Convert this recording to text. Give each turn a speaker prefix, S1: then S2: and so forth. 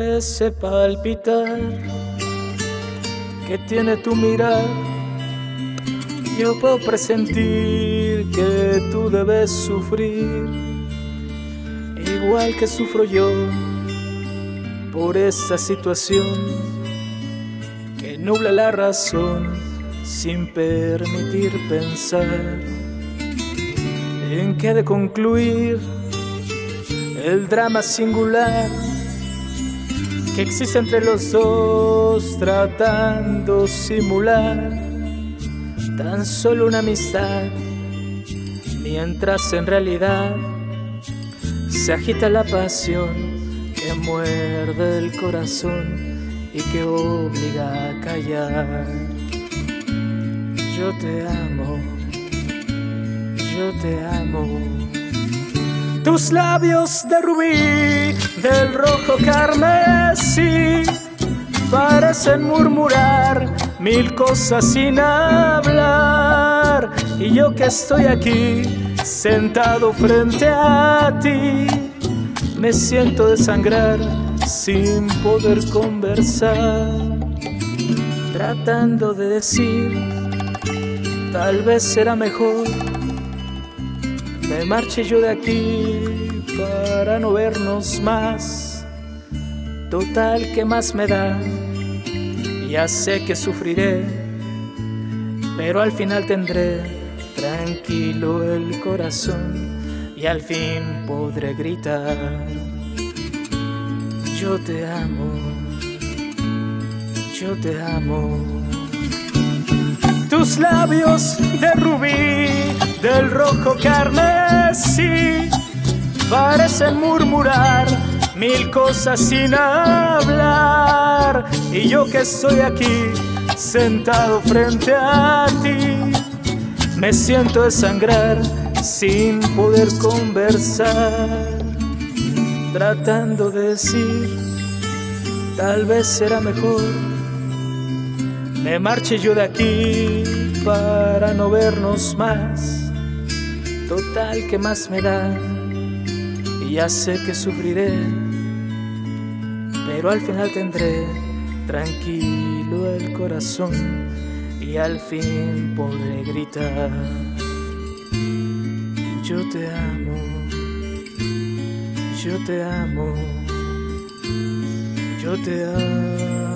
S1: ese palpitar que tiene tu mirar. Yo puedo presentir que tú debes sufrir, igual que sufro yo por esa situación que nubla la razón sin permitir pensar en qué de concluir el drama singular que existe entre los dos tratando simular tan solo una amistad mientras en realidad se agita la pasión que muerde el corazón y que obliga a callar. Yo te amo, yo te amo. Tus labios de rubí, del rojo carmesí, parecen murmurar mil cosas sin hablar. Y yo que estoy aquí, sentado frente a ti, me siento desangrar sin poder conversar, tratando de decir, tal vez será mejor me marche yo de aquí para no vernos más. Total, que más me da? Ya sé que sufriré, pero al final tendré tranquilo el corazón y al fin podré gritar. Yo te amo, yo te amo. Tus labios de rubí del rojo carmesí parecen murmurar mil cosas sin hablar. Y yo que estoy aquí sentado frente a ti, me siento desangrar sin poder conversar, tratando de decir, tal vez será mejor. Me marche yo de aquí para no vernos más Total, que más me da? Y ya sé que sufriré, pero al final tendré tranquilo el corazón y al fin podré gritar. Yo te amo, yo te amo, yo te amo.